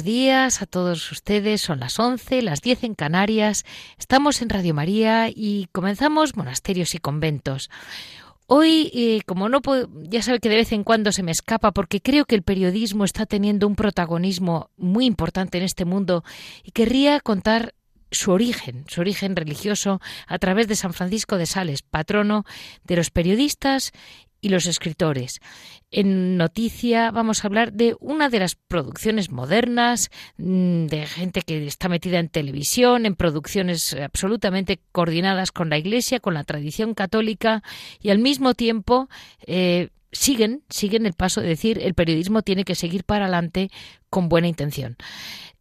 Buenos días a todos ustedes. Son las 11, las 10 en Canarias. Estamos en Radio María y comenzamos monasterios y conventos. Hoy, eh, como no ya sabe que de vez en cuando se me escapa porque creo que el periodismo está teniendo un protagonismo muy importante en este mundo y querría contar su origen, su origen religioso, a través de San Francisco de Sales, patrono de los periodistas y los escritores. En Noticia vamos a hablar de una de las producciones modernas, mm, de gente que está metida en televisión, en producciones absolutamente coordinadas con la Iglesia, con la tradición católica y al mismo tiempo eh, siguen, siguen el paso de decir el periodismo tiene que seguir para adelante con buena intención.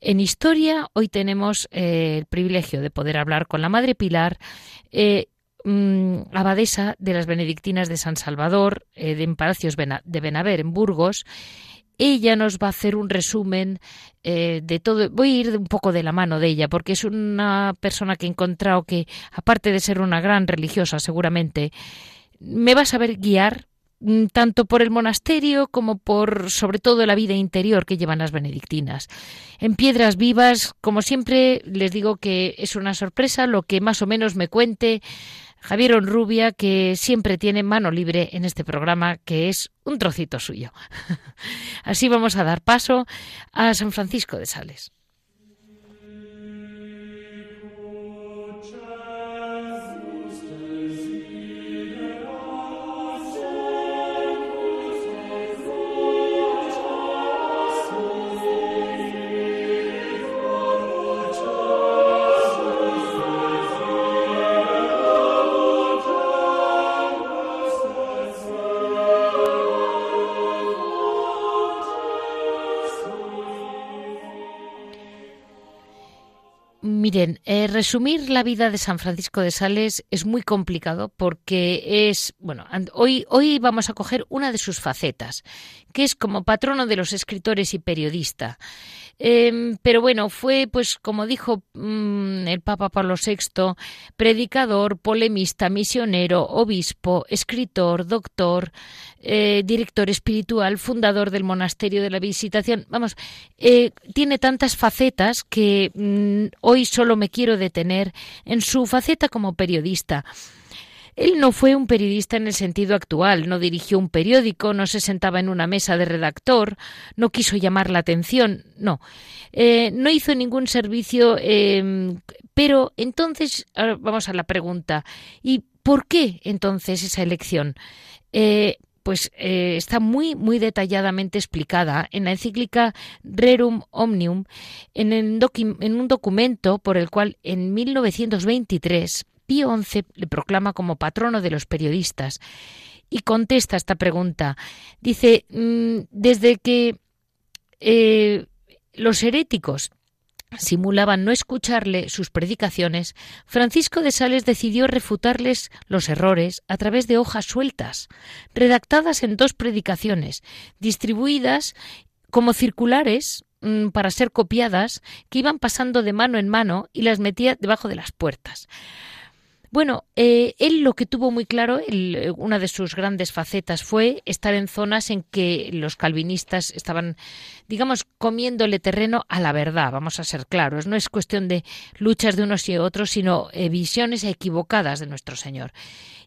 En historia hoy tenemos eh, el privilegio de poder hablar con la Madre Pilar eh, Mm, abadesa de las benedictinas de San Salvador, eh, de en Palacios de Benaver, en Burgos. Ella nos va a hacer un resumen eh, de todo. Voy a ir un poco de la mano de ella, porque es una persona que he encontrado que, aparte de ser una gran religiosa, seguramente, me va a saber guiar mm, tanto por el monasterio como por sobre todo la vida interior que llevan las benedictinas. En Piedras Vivas, como siempre, les digo que es una sorpresa lo que más o menos me cuente Javier Onrubia, que siempre tiene mano libre en este programa, que es un trocito suyo. Así vamos a dar paso a San Francisco de Sales. Miren, eh, resumir la vida de San Francisco de Sales es muy complicado porque es, bueno, hoy, hoy vamos a coger una de sus facetas, que es como patrono de los escritores y periodista. Em, pero bueno, fue, pues, como dijo mm, el Papa Pablo VI, predicador, polemista, misionero, obispo, escritor, doctor, eh, director espiritual, fundador del monasterio de la Visitación. Vamos, eh, tiene tantas facetas que mm, hoy solo me quiero detener en su faceta como periodista. Él no fue un periodista en el sentido actual, no dirigió un periódico, no se sentaba en una mesa de redactor, no quiso llamar la atención, no. Eh, no hizo ningún servicio, em, pero entonces, vamos a la pregunta, ¿y por qué entonces esa elección? Eh, pues eh, está muy, muy detalladamente explicada en la encíclica Rerum Omnium, en, un documento por el cual en 1923 Pío XI le proclama como patrono de los periodistas y contesta esta pregunta. Dice, mm, desde que eh, los heréticos simulaban no escucharle sus predicaciones, Francisco de Sales decidió refutarles los errores a través de hojas sueltas, redactadas en dos predicaciones, distribuidas como circulares mm, para ser copiadas, que iban pasando de mano en mano y las metía debajo de las puertas. Bueno, eh, él lo que tuvo muy claro, eh, una de sus grandes facetas fue estar en zonas en que los calvinistas estaban, digamos, comiéndole terreno a la verdad, vamos a ser claros. No es cuestión de luchas de unos y otros, sino eh, visiones equivocadas de nuestro Señor.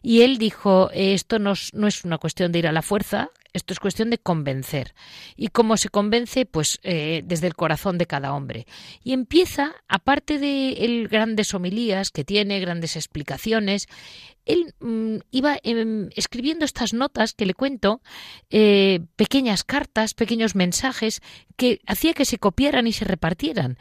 Y él dijo, esto no, es una cuestión de ir a la fuerza, Esto es cuestión de convencer. ¿Y cómo se convence? Pues eh, desde el corazón de cada hombre. Y empieza, aparte de grandes homilías que tiene, grandes explicaciones, él mm, iba em, escribiendo estas notas que le cuento, eh, pequeñas cartas, pequeños mensajes que hacía que se copiaran y se repartieran.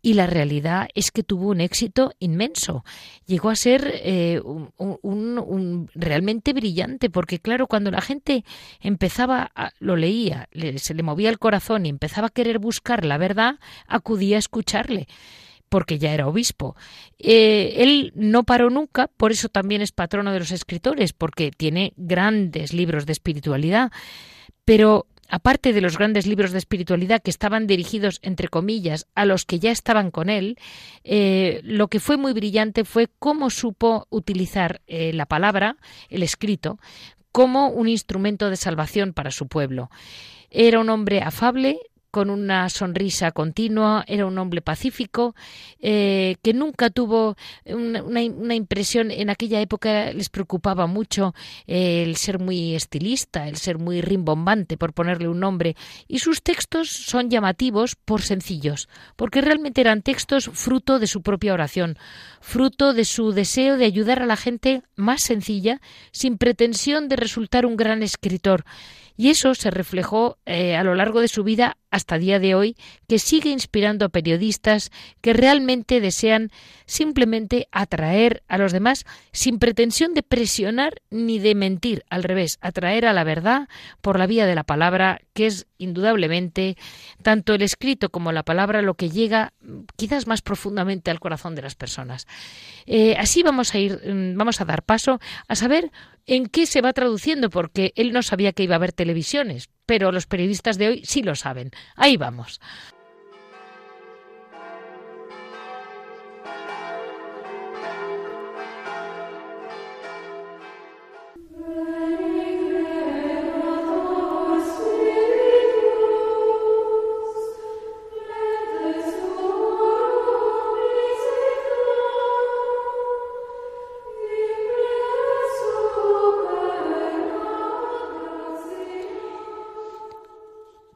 Y la realidad es que tuvo un éxito inmenso. Llegó a ser eh, un, realmente brillante, porque claro, cuando la gente empezaba, a, lo leía, se le movía el corazón y empezaba a querer buscar la verdad, acudía a escucharle porque ya era obispo. Eh, él no paró nunca, por eso también es patrono de los escritores, porque tiene grandes libros de espiritualidad. Pero aparte de los grandes libros de espiritualidad que estaban dirigidos, entre comillas, a los que ya estaban con él, eh, lo que fue muy brillante fue cómo supo utilizar eh, la palabra, el escrito, como un instrumento de salvación para su pueblo. Era un hombre afable, con una sonrisa continua, era un hombre pacífico, eh, que nunca tuvo una, impresión, en aquella época les preocupaba mucho eh, el ser muy estilista, el ser muy rimbombante, por ponerle un nombre, y sus textos son llamativos por sencillos, porque realmente eran textos fruto de su propia oración, fruto de su deseo de ayudar a la gente más sencilla, sin pretensión de resultar un gran escritor, y eso se reflejó eh, a lo largo de su vida hasta día de hoy, que sigue inspirando a periodistas que realmente desean simplemente atraer a los demás sin pretensión de presionar ni de mentir, al revés, atraer a la verdad por la vía de la palabra, que es indudablemente tanto el escrito como la palabra lo que llega quizás más profundamente al corazón de las personas. Eh, así vamos a ir, mm, vamos a dar paso a saber en qué se va traduciendo, porque él no sabía que iba a haber televisiones, pero los periodistas de hoy sí lo saben. Ahí vamos.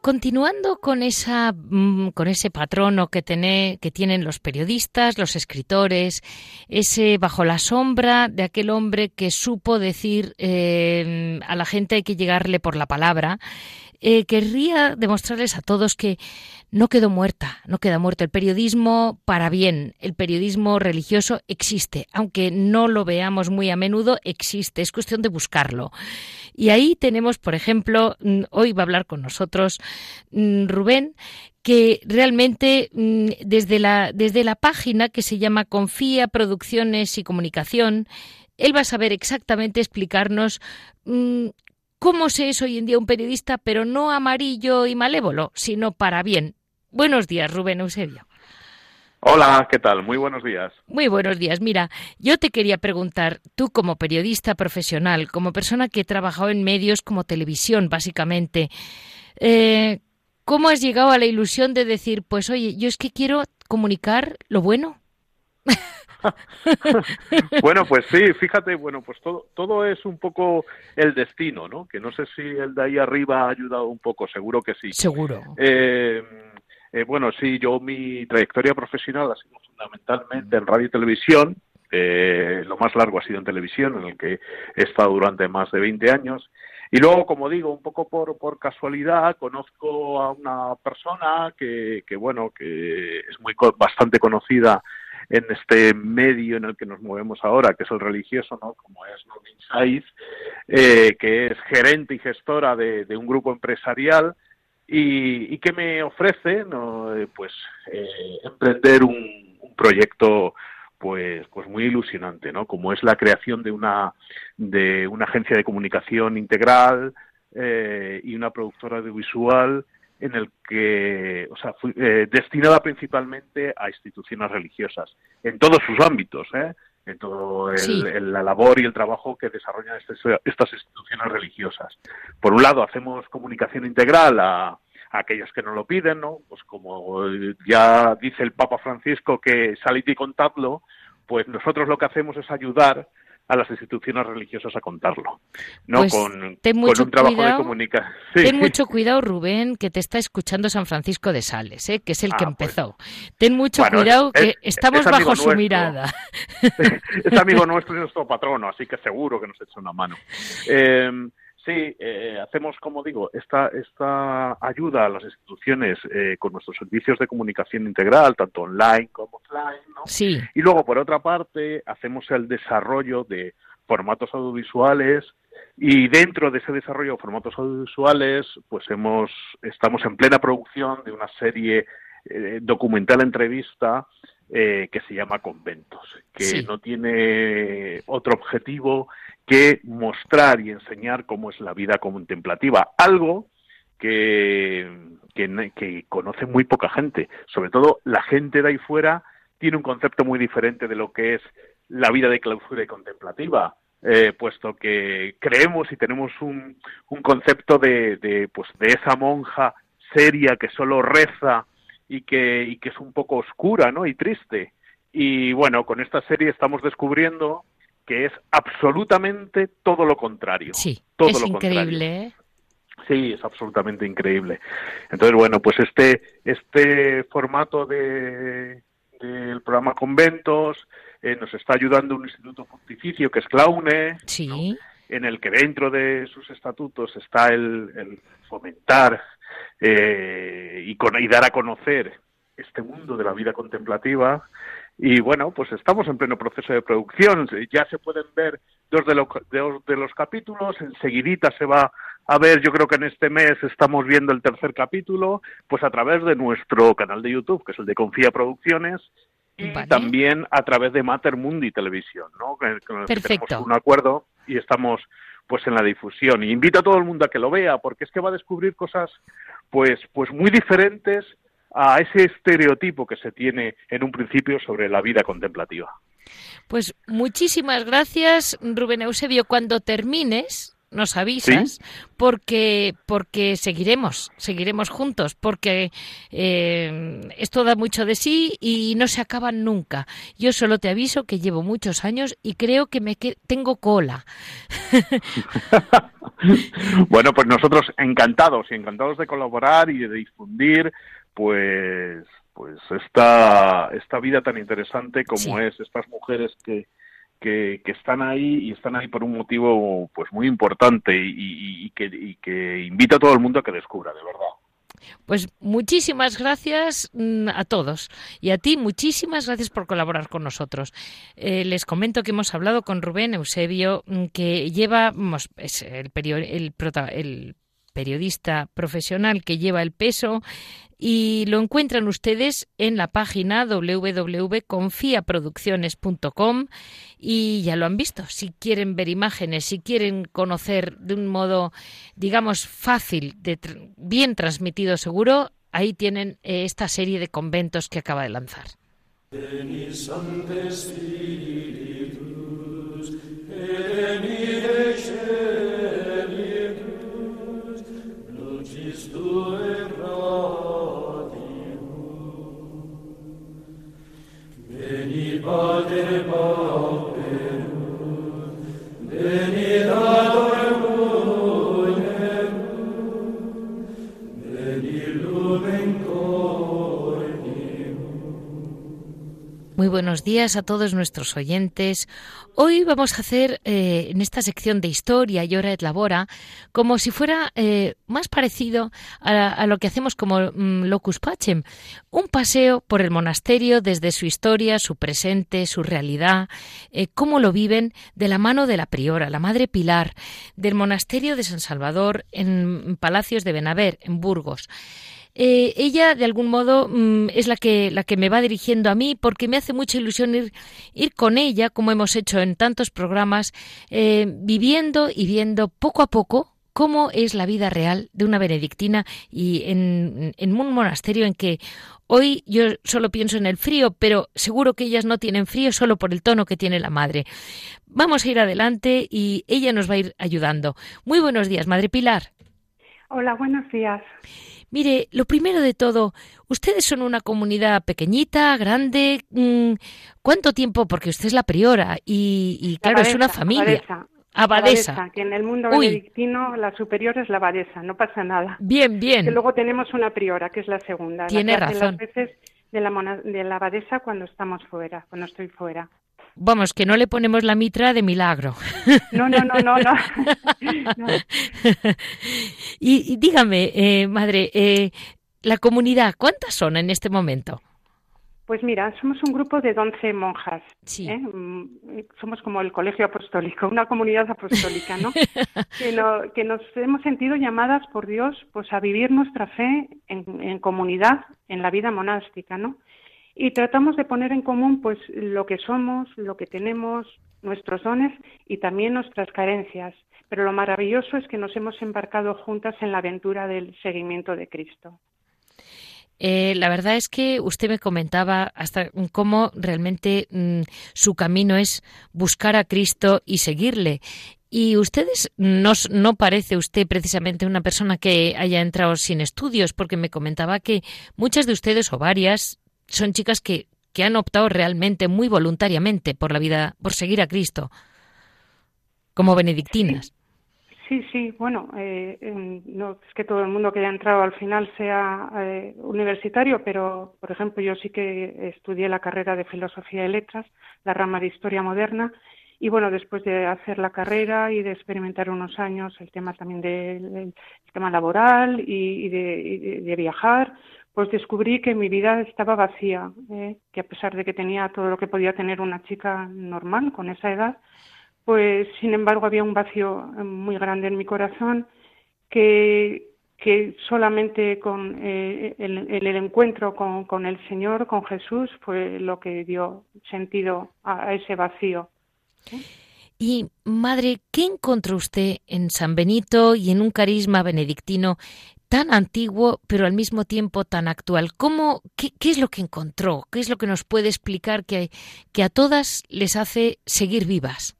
Continuando con esa mm, con ese patrono que, que tienen los periodistas, los escritores, ese bajo la sombra de aquel hombre que supo decir eh, a la gente hay que llegarle por la palabra, eh, querría demostrarles a todos que no quedó muerta, no queda muerto. El periodismo para bien, el periodismo religioso existe, aunque no lo veamos muy a menudo, existe, es cuestión de buscarlo. Y ahí tenemos, por ejemplo, mm, hoy va a hablar con nosotros mm, Rubén, que realmente mm, desde la, desde la página que se llama Confía Producciones y Comunicación, él va a saber exactamente explicarnos cómo se es hoy en día un periodista, pero no amarillo y malévolo, sino para bien. Buenos días, Rubén Eusebio. Hola, ¿qué tal? Muy buenos días. Muy buenos días. Mira, yo te quería preguntar, tú como periodista profesional, como persona que ha trabajado en medios como televisión, básicamente, eh, ¿cómo has llegado a la ilusión de decir, pues oye, yo es que quiero comunicar lo bueno? bueno, pues sí, fíjate, bueno, pues todo, todo es un poco el destino, ¿no? Que no sé si el de ahí arriba ha ayudado un poco, seguro que sí. Seguro. Eh, eh, bueno, sí, yo mi trayectoria profesional ha sido fundamentalmente en radio y televisión. Eh, lo más largo ha sido en televisión, en el que he estado durante más de 20 años. Y luego, como digo, un poco por, por casualidad, conozco a una persona que, que bueno, que es muy bastante conocida en este medio en el que nos movemos ahora, que es el religioso, ¿no? como es Normin Saiz, eh, que es gerente y gestora de, un grupo empresarial y, que me ofrece ¿no? Eh, pues eh, emprender un, proyecto pues pues muy ilusionante no como es la creación de una de una agencia de comunicación integral y una productora audiovisual en el que, o sea, eh, destinada principalmente a instituciones religiosas, en todos sus ámbitos, ¿eh? en todo la labor y el trabajo que desarrollan este, estas instituciones religiosas. Por un lado, hacemos comunicación integral a, aquellos que no lo piden, ¿no? Pues como ya dice el Papa Francisco que salid y contadlo, pues nosotros lo que hacemos es ayudar a las instituciones religiosas a contarlo, ¿no? Pues con, ten con un trabajo de comunicación. Ten mucho cuidado, Rubén, que te está escuchando San Francisco de Sales, ¿eh? que es el Ah, que pues. empezó. Ten mucho Bueno, cuidado, es- que es- estamos es bajo su mirada. es amigo nuestro y nuestro patrono, así que seguro que nos echa una mano. Eh, sí, eh, hacemos, como digo, esta, esta ayuda a las instituciones eh, con nuestros servicios de comunicación integral, tanto online como offline, ¿no? Sí, Y luego, por otra parte, hacemos el desarrollo de formatos audiovisuales y dentro de ese desarrollo de formatos audiovisuales, pues hemos estamos en plena producción de una serie eh, documental entrevista eh, que se llama Conventos, que Sí. no tiene otro objetivo que mostrar y enseñar cómo es la vida contemplativa, algo que, que, conoce muy poca gente, sobre todo la gente de ahí fuera tiene un concepto muy diferente de lo que es la vida de clausura y contemplativa, eh, puesto que creemos y tenemos un, un concepto de, de, pues, de esa monja seria que solo reza y que, y que es un poco oscura ¿no? y triste. Y bueno, con esta serie estamos descubriendo que es absolutamente todo lo contrario. sí, todo es lo increíble. ¿eh? Sí, es absolutamente increíble. Entonces, bueno, pues este, este formato de, del programa Conventos eh, nos está ayudando un instituto pontificio que es Claune, Sí, en el que dentro de sus estatutos está el, el fomentar eh, y, con- y dar a conocer este mundo de la vida contemplativa. Y bueno, pues estamos en pleno proceso de producción. Ya se pueden ver dos de, lo- dos de los capítulos. Enseguidita se va a ver, yo creo que en este mes estamos viendo el tercer capítulo, pues a través de nuestro canal de YouTube, que es el de Confía Producciones, y Vale. también a través de Mater Mundi Televisión, ¿no? Con Perfecto. tenemos un acuerdo y estamos pues en la difusión. Y invito a todo el mundo a que lo vea, porque es que va a descubrir cosas pues, pues muy diferentes a ese estereotipo que se tiene en un principio sobre la vida contemplativa. pues muchísimas gracias, Rubén Eusebio. Cuando termines, nos avisas, porque, porque seguiremos, seguiremos juntos, porque eh, esto da mucho de sí y no se acaban nunca. Yo solo te aviso que llevo muchos años y creo que me que- tengo cola. bueno, pues nosotros encantados y encantados de colaborar y de difundir pues pues esta esta vida tan interesante como Sí. es estas mujeres que, que que están ahí y están ahí por un motivo pues muy importante y, y- y que, y que invita a todo el mundo a que descubra de verdad. Pues muchísimas gracias mm, a todos y a ti muchísimas gracias por colaborar con nosotros. Eh, les comento que hemos hablado con Rubén Eusebio, mm, que lleva, vamos, es el, el el periodista profesional que lleva el peso y lo encuentran ustedes en la página www.confiaproducciones.com y ya lo han visto. Si quieren ver imágenes, si quieren conocer de un modo, digamos, fácil, bien transmitido seguro, ahí tienen eh, esta serie de conventos que acaba de lanzar. pater pauperum, venit ad Muy buenos días a todos nuestros oyentes. Hoy vamos a hacer eh, en esta sección de historia y hora et labora como si fuera eh, más parecido a, lo que hacemos como mm, locus pacem, un paseo por el monasterio desde su historia, su presente, su realidad, eh, cómo lo viven de la mano de la priora, la madre Pilar, del monasterio de San Salvador en Palacios de Benaver, en Burgos. Eh, ella de algún modo mm, es la que la que me va dirigiendo a mí porque me hace mucha ilusión ir, ir con ella como hemos hecho en tantos programas eh, viviendo y viendo poco a poco cómo es la vida real de una benedictina y en, en un monasterio en que hoy yo solo pienso en el frío, pero seguro que ellas no tienen frío solo por el tono que tiene la madre. Vamos a ir adelante y ella nos va a ir ayudando. Muy buenos días, Madre Pilar. Hola, buenos días. Mire, lo primero de todo, ustedes son una comunidad pequeñita, grande. Mm, ¿Cuánto tiempo? Porque usted es la priora y, claro, es una familia. Abadesa. que en el mundo benedictino la superior es la abadesa, no pasa nada. Bien, bien. Que luego tenemos una priora, que es la segunda. Tiene razón. Las veces de la, de la abadesa cuando estamos fuera, cuando estoy fuera. Vamos, que no le ponemos la mitra de milagro. No, no, no, no. no. y, dígame, eh, madre, eh, la comunidad, ¿cuántas son en este momento? Pues mira, somos un grupo de 11 monjas. Sí. ¿eh? Mm, somos como el colegio apostólico, una comunidad apostólica, ¿no? que, nos hemos sentido llamadas por Dios pues, a vivir nuestra fe en, en, comunidad, en la vida monástica, ¿no? Y tratamos de poner en común pues lo que somos, lo que tenemos, nuestros dones y también nuestras carencias. Pero lo maravilloso es que nos hemos embarcado juntas en la aventura del seguimiento de Cristo. Eh, la verdad es que usted me comentaba hasta cómo realmente mm, su camino es buscar a Cristo y seguirle. Y ustedes no, no parece usted precisamente una persona que haya entrado sin estudios, porque me comentaba que muchas de ustedes o varias son chicas que, que han optado realmente muy voluntariamente por la vida, por seguir a Cristo, como benedictinas. Sí, sí, bueno, eh, no es que todo el mundo que haya entrado al final sea eh, universitario, pero, por ejemplo, yo sí que estudié la carrera de Filosofía y Letras, la rama de Historia Moderna, y bueno, después de hacer la carrera y de experimentar unos años el tema también del tema laboral y, de, viajar, pues descubrí que mi vida estaba vacía, eh, que a pesar de que tenía todo lo que podía tener una chica normal con esa edad, pues sin embargo había un vacío eh, muy grande en mi corazón que, que solamente con eh, el, encuentro con, el Señor, con Jesús, fue lo que dio sentido a, ese vacío. Y, madre, ¿qué encontró usted en San Benito y en un carisma benedictino tan antiguo, pero al mismo tiempo tan actual? ¿Cómo, qué, qué, es lo que encontró? ¿Qué es lo que nos puede explicar que, que a todas les hace seguir vivas?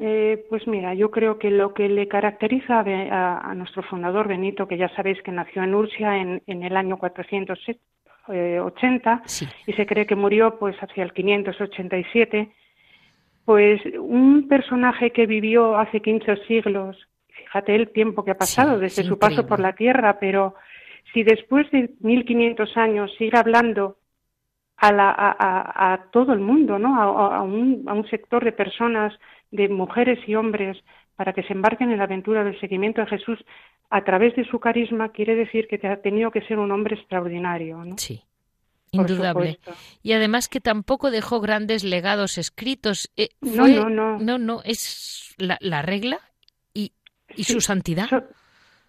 Eh, pues mira, yo creo que lo que le caracteriza a, nuestro fundador Benito, que ya sabéis que nació en Urcia en, el año 480 y se cree que murió pues hacia el 587, pues un personaje que vivió hace 15 siglos, fíjate el tiempo que ha pasado desde su paso por la tierra, pero si después de 1500 años sigue hablando a, a, todo el mundo, ¿no? A, un, a un sector de personas de mujeres y hombres para que se embarquen en la aventura del seguimiento de Jesús a través de su carisma, quiere decir que ha tenido que ser un hombre extraordinario. ¿no? Sí. Indudable. Y además que tampoco dejó grandes legados escritos. Eh, no, no, no. No, no, es la, regla y, su santidad.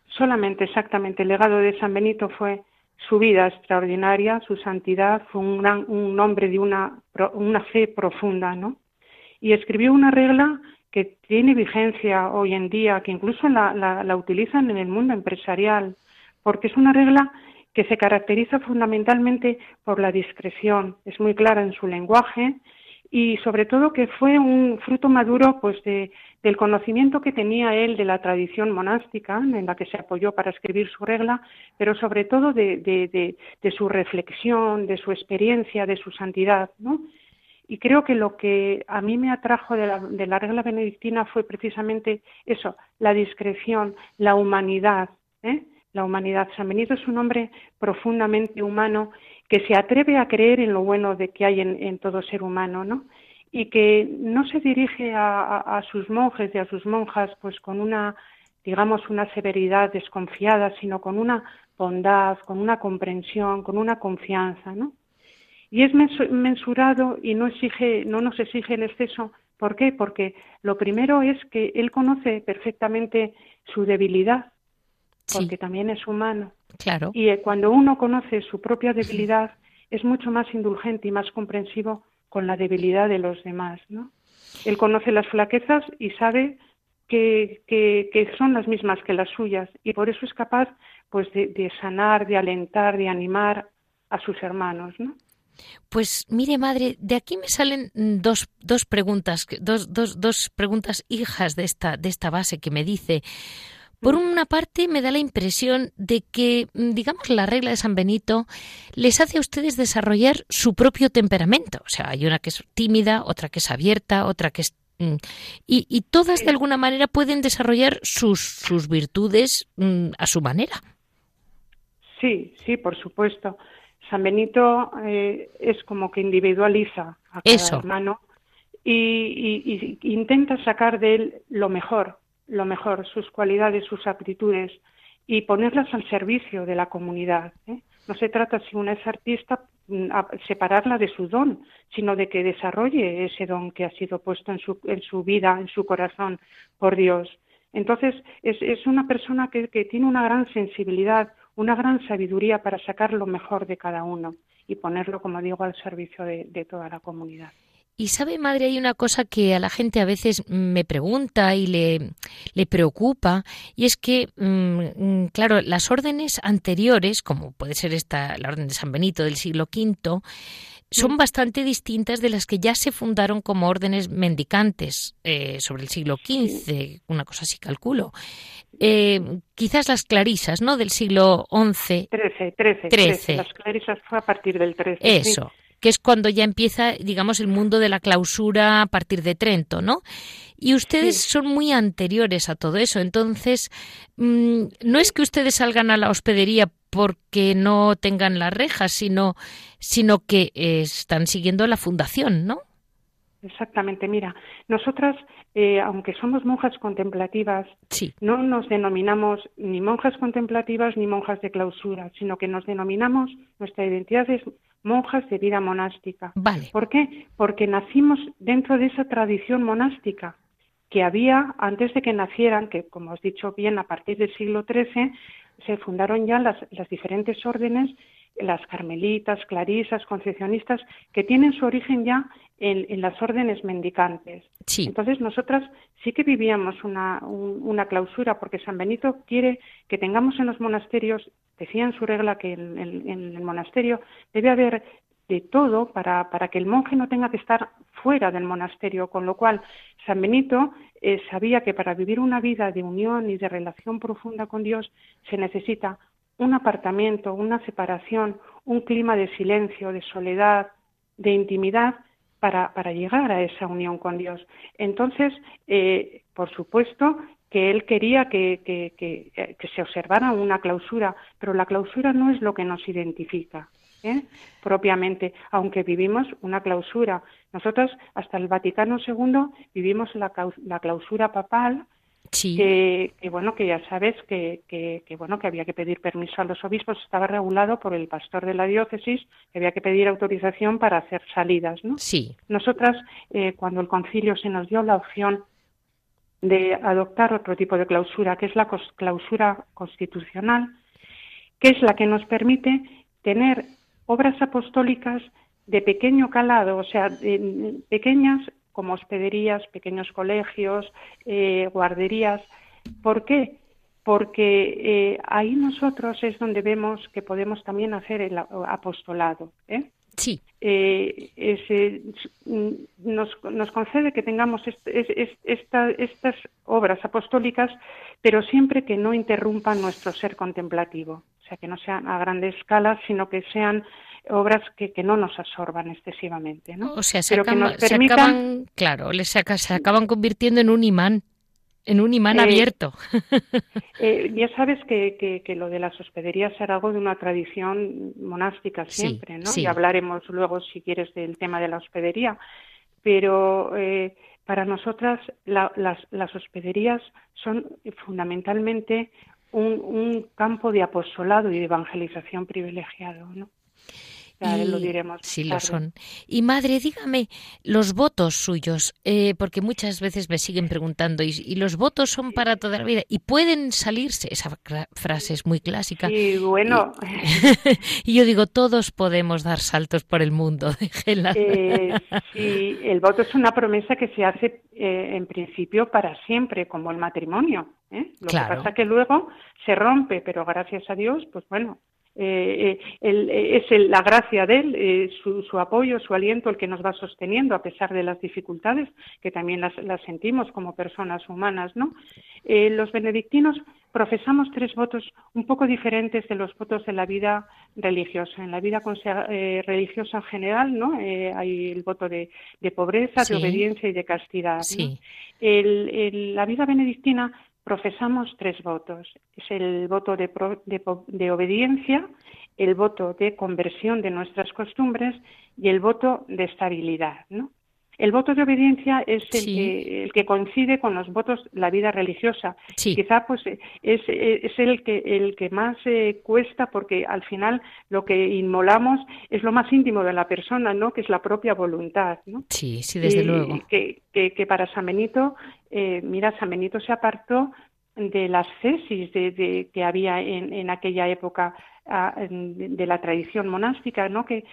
solamente, exactamente. El legado de San Benito fue su vida extraordinaria, su santidad, fue un, gran, un hombre de una, una fe profunda, ¿no? y escribió una regla que tiene vigencia hoy en día, que incluso la, la, utilizan en el mundo empresarial, porque es una regla que se caracteriza fundamentalmente por la discreción, es muy clara en su lenguaje y sobre todo que fue un fruto maduro pues de, del conocimiento que tenía él de la tradición monástica en la que se apoyó para escribir su regla, pero sobre todo de, de, de su reflexión, de su experiencia, de su santidad, ¿no? Y creo que lo que a mí me atrajo de la, regla benedictina fue precisamente eso, la discreción, la humanidad. ¿eh? La humanidad. San Benito es un hombre profundamente humano que se atreve a creer en lo bueno de que hay en, todo ser humano, ¿no? Y que no se dirige a, sus monjes y a sus monjas pues con una, digamos, una severidad desconfiada, sino con una bondad, con una comprensión, con una confianza, ¿no? y es mensurado y no exige, no nos exige en exceso. ¿Por qué? Porque lo primero es que él conoce perfectamente su debilidad, porque también es humano. Claro. Y eh, cuando uno conoce su propia debilidad, es mucho más indulgente y más comprensivo con la debilidad de los demás, ¿no? Él conoce las flaquezas y sabe que, que, son las mismas que las suyas y por eso es capaz pues de, de sanar, de alentar, de animar a sus hermanos, ¿no? Pues mire, madre, de aquí me salen dos, dos preguntas, dos, dos, dos preguntas hijas de esta, de esta base que me dice, Por una parte, me da la impresión de que, mm, digamos, la regla de San Benito les hace a ustedes desarrollar su propio temperamento. O sea, hay una que es tímida, otra que es abierta, otra que es mm, y, y, todas de alguna manera pueden desarrollar sus, sus virtudes mm, a su manera. Sí, sí, por supuesto. San Benito eh, es como que individualiza a cada hermano y, intenta sacar de él lo mejor, lo mejor, sus cualidades, sus aptitudes y ponerlas al servicio de la comunidad. ¿eh? No se trata, si una es artista, mm, separarla de su don, sino de que desarrolle ese don que ha sido puesto en su, en su vida, en su corazón, por Dios. Entonces, es, es una persona que, que tiene una gran sensibilidad, una gran sabiduría para sacar lo mejor de cada uno y ponerlo, como digo, al servicio de, toda la comunidad. Y sabe, madre, hay una cosa que a la gente a veces me pregunta y le, le preocupa, y es que, mm, mm, claro, las órdenes anteriores, como puede ser esta, la orden de San Benito del siglo V, son bastante distintas de las que ya se fundaron como órdenes mendicantes eh, sobre el siglo XV, una cosa así calculo. Eh, quizás las clarisas, ¿no? Del siglo XI. XIII, XIII. Las clarisas fue a partir del XIII. Eso. Que es cuando ya empieza, digamos, el mundo de la clausura a partir de Trento, ¿no? Y ustedes son muy anteriores a todo eso, entonces mm, no es que ustedes salgan a la hospedería porque no tengan las rejas, sino, sino que eh, están siguiendo la fundación, ¿no? Exactamente, mira, nosotras, eh, aunque somos monjas contemplativas, no nos denominamos ni monjas contemplativas ni monjas de clausura, sino que nos denominamos, nuestra identidad es monjas de vida monástica. Vale. ¿Por qué? Porque nacimos dentro de esa tradición monástica que había antes de que nacieran, que como os he dicho bien, a partir del siglo XIII se fundaron ya las, diferentes órdenes, las carmelitas, clarisas, concepcionistas, que tienen su origen ya en, las órdenes mendicantes. Entonces nosotras sí que vivíamos una, una, clausura porque San Benito quiere que tengamos en los monasterios, decía en su regla que en, el monasterio debe haber de todo para, para, que el monje no tenga que estar fuera del monasterio, con lo cual San Benito eh, sabía que para vivir una vida de unión y de relación profunda con Dios se necesita un apartamiento, una separación, un clima de silencio, de soledad, de intimidad para, para llegar a esa unión con Dios. Entonces, eh, por supuesto que él quería que, que, que se observara una clausura, pero la clausura no es lo que nos identifica. ¿eh? propiamente, aunque vivimos una clausura. Nosotros, hasta el Vaticano II, vivimos la, clausura papal, que, bueno, que ya sabes que, que, bueno, que había que pedir permiso a los obispos, estaba regulado por el pastor de la diócesis, que había que pedir autorización para hacer salidas, ¿no? Sí. Nosotras, eh, cuando el concilio se nos dio la opción de adoptar otro tipo de clausura, que es la clausura constitucional, que es la que nos permite tener obras apostólicas de pequeño calado, o sea, pequeñas como hospederías, pequeños colegios, eh, guarderías. ¿Por qué? Porque eh, ahí nosotros es donde vemos que podemos también hacer el apostolado. ¿eh? Sí. nos, nos, concede que tengamos estas obras apostólicas, pero siempre que no interrumpan nuestro ser contemplativo que no sean a grande escala, sino que sean obras que, que no nos absorban excesivamente, ¿no? O sea, se, acaban, claro, les se acaban convirtiendo en un imán, en un imán eh, abierto. Eh, ya sabes que, que, lo de las hospederías será algo de una tradición monástica siempre, ¿no? Y hablaremos luego, si quieres, del tema de la hospedería. Pero eh, para nosotras las, las hospederías son fundamentalmente un, campo de apostolado y de evangelización privilegiado, ¿no? Lo diremos. Sí, lo son. Y madre, dígame, los votos suyos, eh, porque muchas veces me siguen preguntando, ¿y, los votos son para toda la vida? ¿Y pueden salirse? Esa frase es muy clásica. Sí, bueno. Y, yo digo, todos podemos dar saltos por el mundo, déjenla. Eh, sí, el voto es una promesa que se hace eh, en principio para siempre, como el matrimonio. ¿eh? Lo que pasa que luego se rompe, pero gracias a Dios, pues bueno, eh, eh, es la gracia de él, eh, su, apoyo, su aliento el que nos va sosteniendo a pesar de las dificultades que también las, sentimos como personas humanas, ¿no? los benedictinos profesamos tres votos un poco diferentes de los votos de la vida religiosa. En la vida religiosa en general, ¿no? hay el voto de, pobreza, de obediencia y de castidad. la vida benedictina profesamos tres votos. Es el voto de, de, obediencia, el voto de conversión de nuestras costumbres y el voto de estabilidad. ¿no? El voto de obediencia es el, que, coincide con los votos la vida religiosa. Quizá pues es, es, el que el que más eh, cuesta porque al final lo que inmolamos es lo más íntimo de la persona, ¿no? Que es la propia voluntad, ¿no? Sí, sí, desde luego. Que, que, para San Benito, eh, mira, San Benito se apartó de las tesis de, que había en, en aquella época de la tradición monástica, ¿no? que,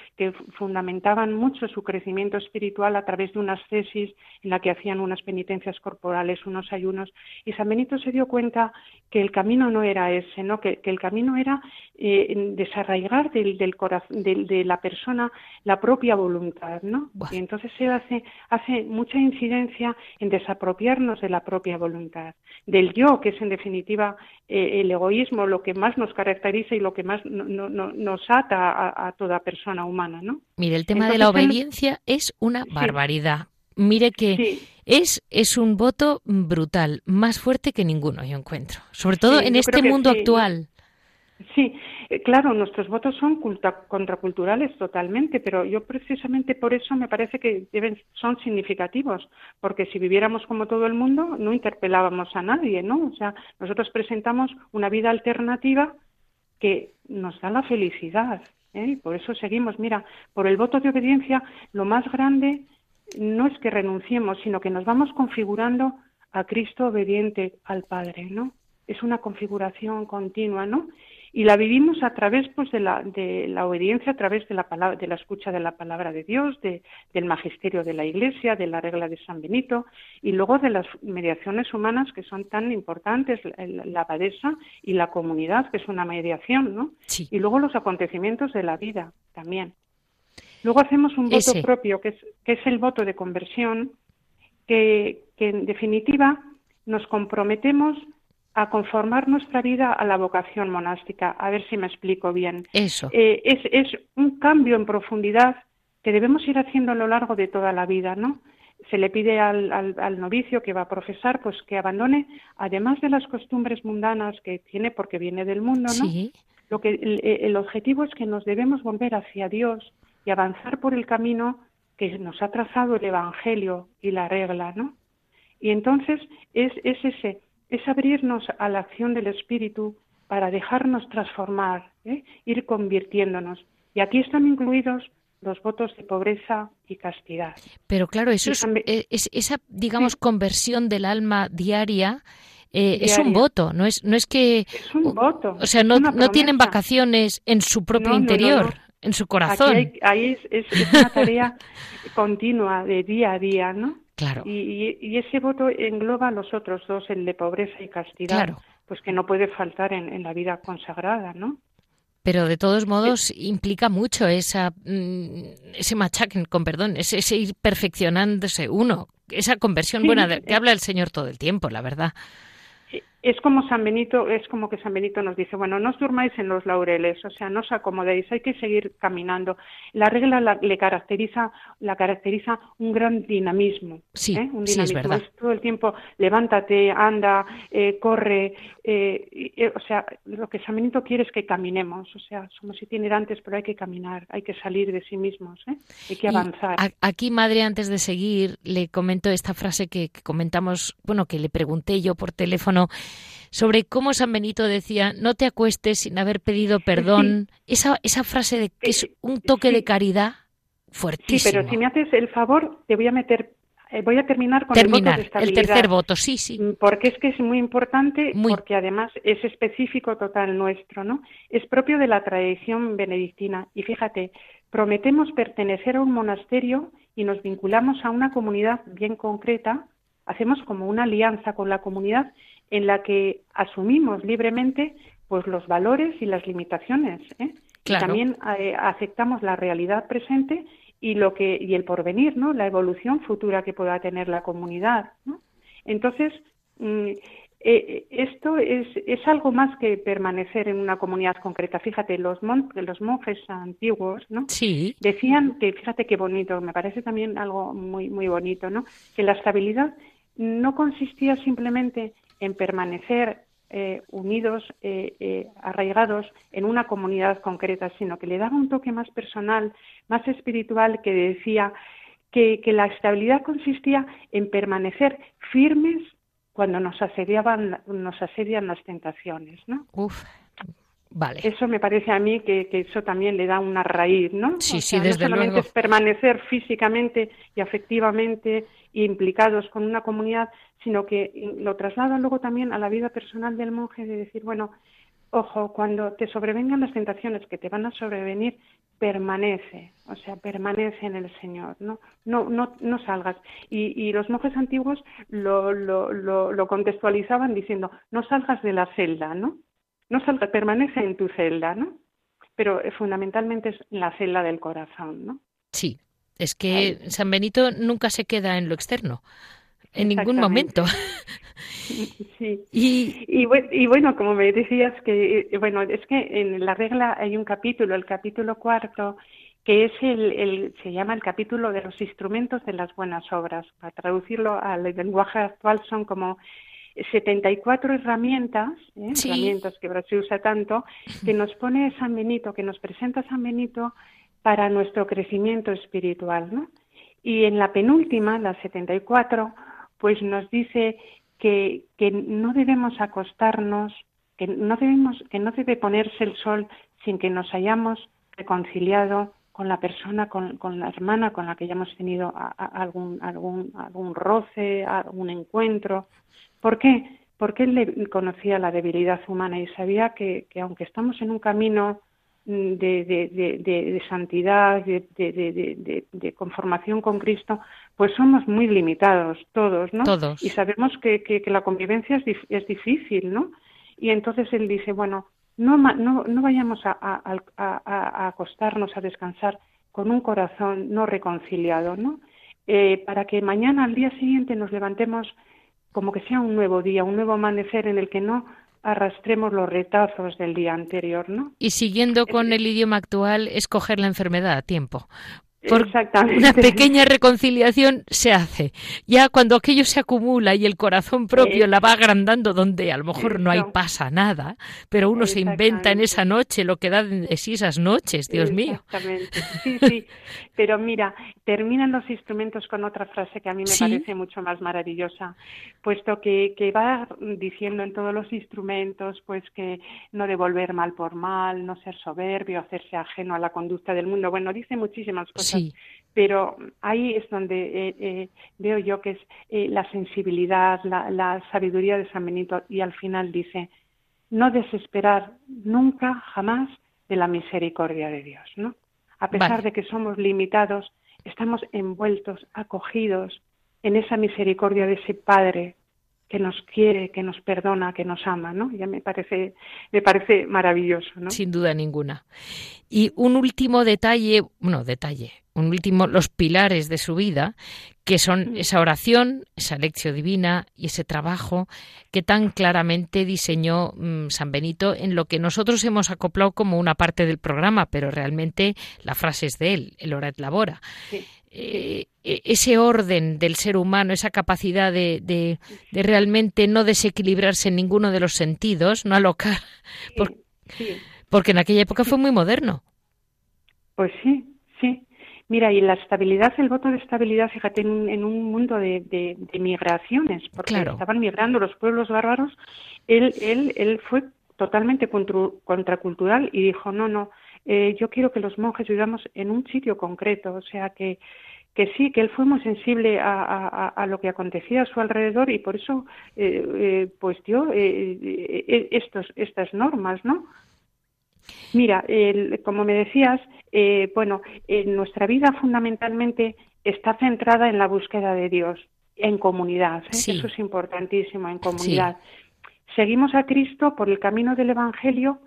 fundamentaban mucho su crecimiento espiritual a través de unas tesis en la que hacían unas penitencias corporales, unos ayunos. Y San Benito se dio cuenta que el camino no era ese, ¿no? que, el camino era eh, desarraigar del, del corazón, de, la persona la propia voluntad. ¿no? Y entonces se hace, hace mucha incidencia en desapropiarnos de la propia voluntad, del yo, que es en definitiva eh, el egoísmo, lo que más nos caracteriza y lo que más no, nos ata a, toda persona humana, ¿no? Mire, el tema de la obediencia es una barbaridad. Mire que es, es un voto brutal, más fuerte que ninguno, yo encuentro. Sobre todo en este mundo actual. Sí, eh, claro, nuestros votos son contraculturales totalmente, pero yo precisamente por eso me parece que deben, son significativos, porque si viviéramos como todo el mundo no interpelábamos a nadie, ¿no? O sea, nosotros presentamos una vida alternativa que nos da la felicidad. ¿eh? Por eso seguimos. Mira, por el voto de obediencia, lo más grande no es que renunciemos, sino que nos vamos configurando a Cristo obediente al Padre, ¿no? Es una configuración continua, ¿no? Y la vivimos a través pues de la, de la obediencia a través de la palabra de la escucha de la palabra de Dios de, del magisterio de la Iglesia de la regla de San Benito y luego de las mediaciones humanas que son tan importantes la, abadesa y la comunidad que es una mediación no y luego los acontecimientos de la vida también. Luego hacemos un voto propio que es que es el voto de conversión que, que en definitiva nos comprometemos a conformar nuestra vida a la vocación monástica. A ver si me explico bien. Eso. Eh, es, es un cambio en profundidad que debemos ir haciendo a lo largo de toda la vida, ¿no? Se le pide al, al, novicio que va a profesar, pues que abandone, además de las costumbres mundanas que tiene porque viene del mundo, ¿no? Sí. Lo que el, el objetivo es que nos debemos volver hacia Dios y avanzar por el camino que nos ha trazado el Evangelio y la regla, ¿no? Y entonces es, es ese es abrirnos a la acción del Espíritu para dejarnos transformar, ¿eh? ir convirtiéndonos. Y aquí están incluidos los votos de pobreza y castidad. Pero claro, eso es, eh, esa, digamos, conversión del alma diaria. Eh, es un voto, no es, no es que... Es un voto. O sea, no, no tienen vacaciones en su propio interior, en su corazón. ahí es, es, una tarea continua, de día a día, ¿no? Claro. Y, ese voto engloba los otros dos, el de pobreza y castidad, pues que no puede faltar en, la vida consagrada, ¿no? Pero de todos modos implica mucho esa, mm, ese machaque, con perdón, ese, ese, ir perfeccionándose uno, esa conversión buena de, que habla el Señor todo el tiempo, la verdad es como San Benito, es como que San Benito nos dice, bueno, no os durmáis en los laureles, o sea, no os acomodéis, hay que seguir caminando. La regla le caracteriza, la caracteriza un gran dinamismo, sí, ¿eh? un dinamismo. es verdad. todo el tiempo, levántate, anda, eh, corre, eh, o sea, lo que San Benito quiere es que caminemos, o sea, somos itinerantes, pero hay que caminar, hay que salir de sí mismos, hay que avanzar. aquí, madre, antes de seguir, le comento esta frase que comentamos, bueno, que le pregunté yo por teléfono sobre cómo San Benito decía, no te acuestes sin haber pedido perdón. Esa, esa frase de que es un toque de caridad fuertísimo. Sí, pero si me haces el favor, te voy a meter eh, voy a terminar con el voto de estabilidad. El tercer voto, sí, sí. Mm, porque es que es muy importante, porque además es específico total nuestro, ¿no? Es propio de la tradición benedictina. Y fíjate, prometemos pertenecer a un monasterio y nos vinculamos a una comunidad bien concreta, hacemos como una alianza con la comunidad en la que asumimos libremente pues los valores y las limitaciones. ¿eh? también eh, aceptamos la realidad presente y lo que y el porvenir, ¿no? La evolución futura que pueda tener la comunidad, ¿no? Entonces, mm, eh, esto es, es, algo más que permanecer en una comunidad concreta. Fíjate, los, los monjes antiguos, ¿no? Sí. Decían que, fíjate qué bonito, me parece también algo muy, muy bonito, ¿no? Que la estabilidad no consistía simplemente en permanecer eh, unidos, eh, eh, arraigados en una comunidad concreta, sino que le daba un toque más personal, más espiritual, que decía que, la estabilidad consistía en permanecer firmes cuando nos asediaban, nos asedian las tentaciones, ¿no? Uf. Vale. Eso me parece a mí que, eso también le da una raíz, ¿no? Sí, sí, desde no solamente es permanecer físicamente y afectivamente implicados con una comunidad, sino que lo traslada luego también a la vida personal del monje de decir, bueno, ojo, cuando te sobrevengan las tentaciones que te van a sobrevenir, permanece, o sea, permanece en el Señor, no, no, no, no salgas. Y, y los monjes antiguos lo, lo, lo, lo contextualizaban diciendo, no salgas de la celda, ¿no? No salga, permanece en tu celda, ¿no? Pero eh, fundamentalmente es la celda del corazón, ¿no? Sí, es que San Benito nunca se queda en lo externo, en ningún momento. Sí. Y, y, bueno, como me decías que, eh, bueno, es que en la regla hay un capítulo, el capítulo cuarto, que es el, el, se llama el capítulo de los instrumentos de las buenas obras. Para traducirlo al lenguaje actual son como 74 herramientas, ¿eh? herramientas que ahora se usa tanto, que nos pone San Benito, que nos presenta San Benito para nuestro crecimiento espiritual, ¿no? Y en la penúltima, la 74, pues nos dice que, que no debemos acostarnos, que no debemos, que no debe ponerse el sol sin que nos hayamos reconciliado con la persona, con, con la hermana con la que hayamos tenido algún, algún, algún roce, algún encuentro, ¿Por qué? Porque él conocía la debilidad humana y sabía que, aunque estamos en un camino mm, de, de, de, santidad, de, conformación con Cristo, pues somos muy limitados todos, ¿no? Todos. Y sabemos que, que, la convivencia es, es, difícil, ¿no? Y entonces él dice, bueno, no, no, no vayamos a, a, a, acostarnos a descansar con un corazón no reconciliado, ¿no? Eh, para que mañana, al día siguiente, nos levantemos como que sea un nuevo día, un nuevo amanecer en el que no arrastremos los retazos del día anterior, ¿no? Y siguiendo con el idioma actual, escoger la enfermedad a tiempo, Exactamente. una pequeña reconciliación se hace. Ya cuando aquello se acumula y el corazón propio la va agrandando donde a lo mejor no hay pasa nada, pero uno se inventa en esa noche lo que da de sí esas noches, Dios mío. Exactamente. Sí, sí. Pero mira, terminan los instrumentos con otra frase que a mí me parece mucho más maravillosa, puesto que, que va diciendo en todos los instrumentos pues que no devolver mal por mal, no ser soberbio, hacerse ajeno a la conducta del mundo. Bueno, dice muchísimas cosas pero ahí es donde eh, eh, veo yo que es eh, la sensibilidad, la, sabiduría de San Benito y al final dice, no desesperar nunca, jamás de la misericordia de Dios, ¿no? A pesar de que somos limitados, estamos envueltos, acogidos en esa misericordia de ese Padre que nos quiere, que nos perdona, que nos ama, ¿no? Ya me parece, me parece maravilloso, ¿no? Sin duda ninguna. Y un último detalle, bueno, detalle, un último, los pilares de su vida, que son mm. esa oración, esa lección divina y ese trabajo que tan claramente diseñó mm, San Benito en lo que nosotros hemos acoplado como una parte del programa, pero realmente la frase es de él, el ora et labora. Eh, e, ese orden del ser humano, esa capacidad de, de, realmente no desequilibrarse en ninguno de los sentidos, no alocar, porque en aquella época fue muy moderno. Pues sí, sí. Mira, y la estabilidad, el voto de estabilidad, fíjate, en un, en un mundo de, de, migraciones, porque estaban migrando los pueblos bárbaros, él, él, él fue totalmente contracultural y dijo, no, no, eh, yo quiero que los monjes vivamos en un sitio concreto, o sea que que sí, que él fue muy sensible a, lo que acontecía a su alrededor y por eso eh, eh, pues dio estos, estas normas, ¿no? Mira, como me decías, bueno, nuestra vida fundamentalmente está centrada en la búsqueda de Dios, en comunidad, eso es importantísimo, en comunidad. seguimos a Cristo por el camino del Evangelio,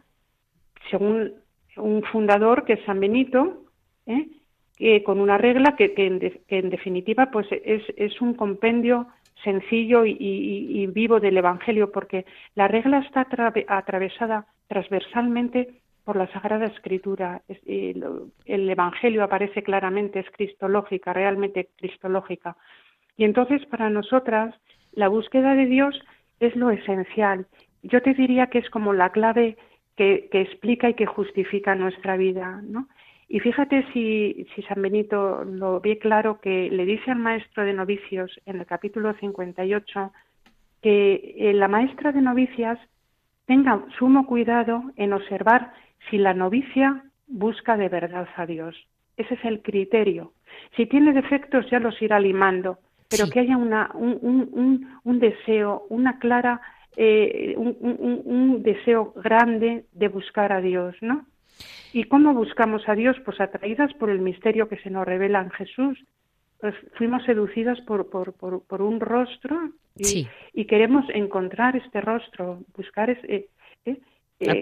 según un fundador que es San Benito, ¿eh? con una regla que, en, definitiva pues es, un compendio sencillo y, vivo del Evangelio, porque la regla está atravesada transversalmente por la Sagrada Escritura. el, Evangelio aparece claramente, es cristológica, realmente cristológica. Y entonces para nosotras la búsqueda de Dios es lo esencial. Yo te diría que es como la clave que, que explica y que justifica nuestra vida, ¿no? Y fíjate si, si San Benito lo ve claro que le dice al maestro de novicios en el capítulo 58 que eh, la maestra de novicias tenga sumo cuidado en observar si la novicia busca de verdad a Dios. Ese es el criterio. Si tiene defectos ya los irá limando, pero que haya una, un, un, un, deseo, una clara, eh, un, un, deseo grande de buscar a Dios, ¿no? ¿Y cómo buscamos a Dios? Pues atraídas por el misterio que se nos revela en Jesús. Pues fuimos seducidas por, por, por, un rostro y, y, queremos encontrar este rostro, buscar ese, eh, eh,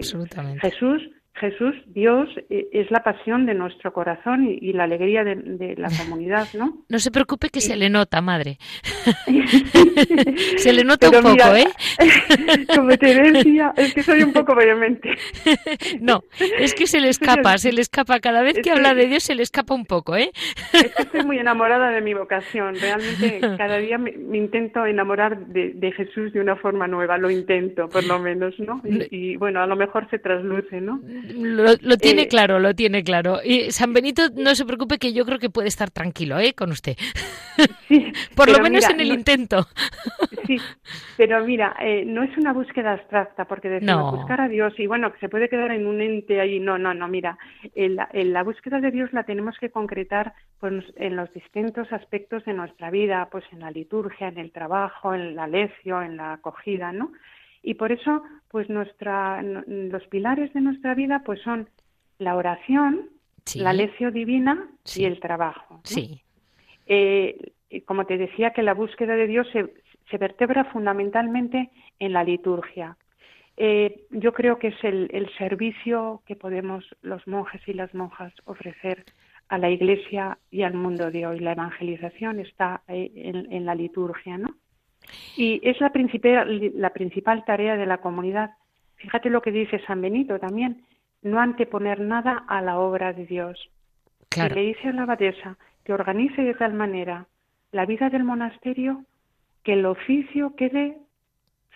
Jesús Jesús, Dios, e, es la pasión de nuestro corazón y, la alegría de, la comunidad, ¿no? No se preocupe que se le nota, madre. se le nota un poco, ¿eh? como te decía, es que soy un poco vehemente. no, es que se le escapa, se le escapa. Cada vez que habla de Dios se le escapa un poco, ¿eh? es que estoy muy enamorada de mi vocación. Realmente cada día me, intento enamorar de, Jesús de una forma nueva. Lo intento, por lo menos, ¿no? y bueno, a lo mejor se trasluce, ¿no? Lo, tiene eh, claro, lo tiene claro. Y San Benito, no se preocupe que yo creo que puede estar tranquilo, ¿eh? Con usted. Sí, Por lo menos en el intento. Sí, pero mira, eh, no es una búsqueda abstracta, porque decimos buscar a Dios y bueno, que se puede quedar en un ente ahí. No, no, no, mira, en la, búsqueda de Dios la tenemos que concretar pues, en los distintos aspectos de nuestra vida, pues en la liturgia, en el trabajo, en la lección, en la acogida, ¿no? Y por eso, pues nuestra, los pilares de nuestra vida pues son la oración, la lección divina y el trabajo. Sí. Eh, como te decía, que la búsqueda de Dios se, se vertebra fundamentalmente en la liturgia. Eh, yo creo que es el, el, servicio que podemos los monjes y las monjas ofrecer a la Iglesia y al mundo de hoy. La evangelización está eh, en, en, la liturgia, ¿no? Y es la principal, la principal tarea de la comunidad. Fíjate lo que dice San Benito también, no anteponer nada a la obra de Dios. Y le dice a la abadesa que organice de tal manera la vida del monasterio que el oficio quede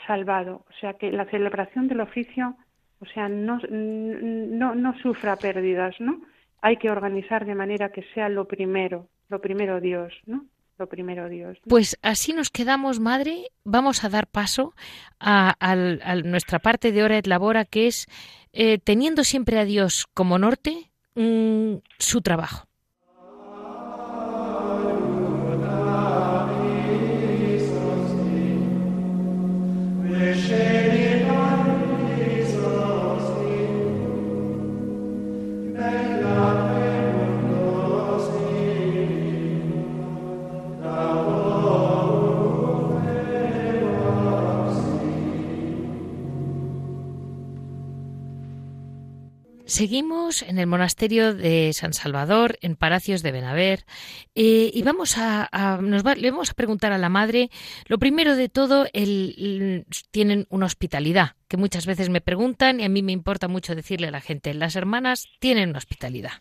salvado, o sea, que la celebración del oficio, o sea, no, no, no sufra pérdidas, ¿no? Hay que organizar de manera que sea lo primero, lo primero Dios, ¿no? Pues así nos quedamos, madre. Vamos a dar paso a, nuestra parte de hora de labora, que es eh, teniendo siempre a Dios como norte, mm, su trabajo. Seguimos en el monasterio de San Salvador, en Palacios de Benaver, eh, y vamos a, nos le vamos a preguntar a la madre, lo primero de todo, el, tienen una hospitalidad, que muchas veces me preguntan y a mí me importa mucho decirle a la gente, las hermanas tienen una hospitalidad.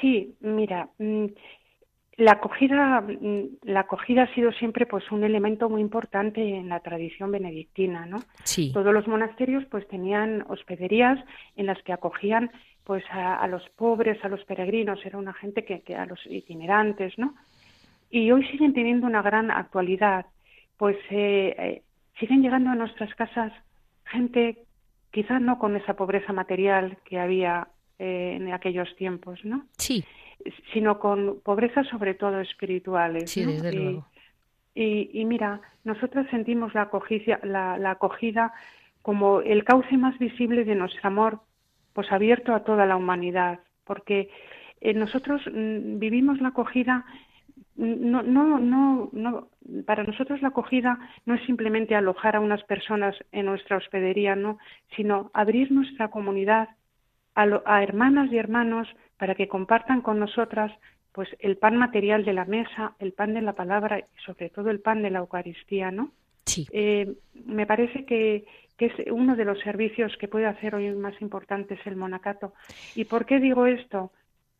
Sí, mira, mm, la acogida, mm, la acogida ha sido siempre pues un elemento muy importante en la tradición benedictina, ¿no? Sí. Todos los monasterios pues tenían hospederías en las que acogían pues a, los pobres, a los peregrinos, era una gente que, que, a los itinerantes, ¿no? Y hoy siguen teniendo una gran actualidad, pues eh, eh, siguen llegando a nuestras casas gente quizás no con esa pobreza material que había eh, en aquellos tiempos, ¿no? Sí sino con pobreza sobre todo espirituales. Sí, desde y, luego. Y, mira, nosotros sentimos la acogida, la, acogida como el cauce más visible de nuestro amor, pues abierto a toda la humanidad, porque eh, nosotros mm, vivimos la acogida no, no, no, no, para nosotros la acogida no es simplemente alojar a unas personas en nuestra hospedería, no, sino abrir nuestra comunidad a, a hermanas y hermanos para que compartan con nosotras pues el pan material de la mesa, el pan de la palabra y sobre todo el pan de la Eucaristía, ¿no? Sí. Eh, me parece que, que es uno de los servicios que puede hacer hoy más importantes el monacato. ¿Y por qué digo esto?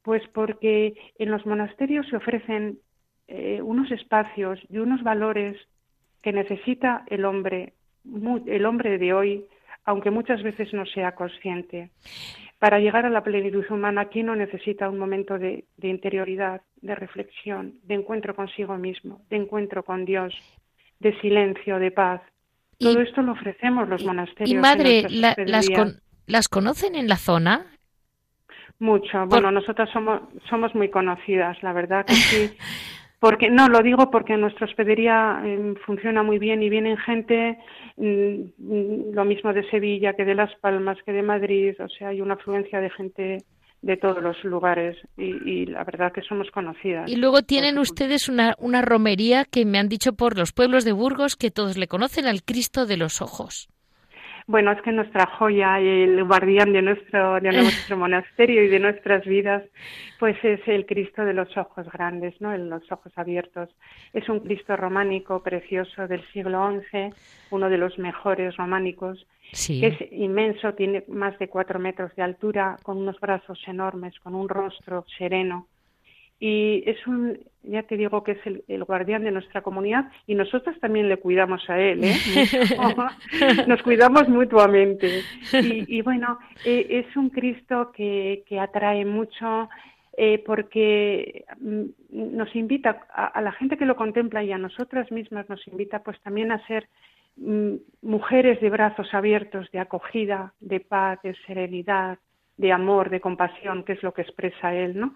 Pues porque en los monasterios se ofrecen eh, unos espacios y unos valores que necesita el hombre, el hombre de hoy, aunque muchas veces no sea consciente. Para llegar a la plenitud humana, ¿quién no necesita un momento de, interioridad, de reflexión, de encuentro consigo mismo, de encuentro con Dios, de silencio, de paz? Todo esto lo ofrecemos los monasterios. Y madre, las, ¿las conocen en la zona? Mucho. Bueno, nosotras somos, somos muy conocidas, la verdad que sí. Porque no lo digo porque nuestra hospedería em, funciona muy bien y vienen gente mm, mm, lo mismo de Sevilla que de Las Palmas que de Madrid, o sea, hay una afluencia de gente de todos los lugares y, la verdad que somos conocidas. Y luego tienen ustedes una, una romería que me han dicho por los pueblos de Burgos que todos le conocen al Cristo de los Ojos. Bueno, es que nuestra joya, y el guardián de nuestro, de nuestro monasterio y de nuestras vidas, pues es el Cristo de los ojos grandes, ¿no? los ojos abiertos. Es un Cristo románico precioso del siglo XI, uno de los mejores románicos, que es inmenso, tiene más de cuatro metros de altura, con unos brazos enormes, con un rostro sereno y es un, ya te digo que es el, guardián de nuestra comunidad y nosotros también le cuidamos a él, ¿eh? nos cuidamos mutuamente. Y, bueno, eh, es un Cristo que, que atrae mucho eh, porque mm, nos invita a, la gente que lo contempla y a nosotras mismas nos invita pues también a ser mm, mujeres de brazos abiertos, de acogida, de paz, de serenidad, de amor, de compasión, que es lo que expresa él, ¿no?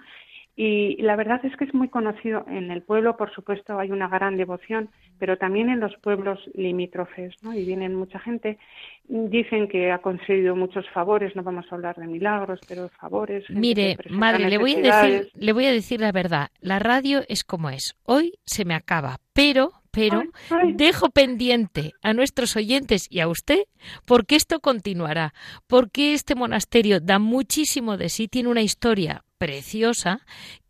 Y la verdad es que es muy conocido en el pueblo, por supuesto, hay una gran devoción, pero también en los pueblos limítrofes, ¿no? Y vienen mucha gente. Dicen que ha concedido muchos favores, no vamos a hablar de milagros, pero favores. Mire, madre, le voy, a decir, le voy a decir la verdad. La radio es como es. Hoy se me acaba, pero pero dejo pendiente a nuestros oyentes y a usted porque esto continuará, porque este monasterio da muchísimo de sí, tiene una historia preciosa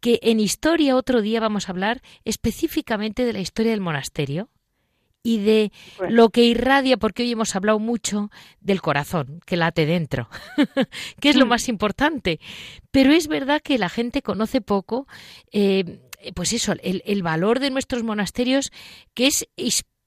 que en historia otro día vamos a hablar específicamente de la historia del monasterio y de lo que irradia, porque hoy hemos hablado mucho del corazón, que late dentro, que es lo mm. más importante. Pero es verdad que la gente conoce poco, eh, pues eso, el, el, valor de nuestros monasterios, que es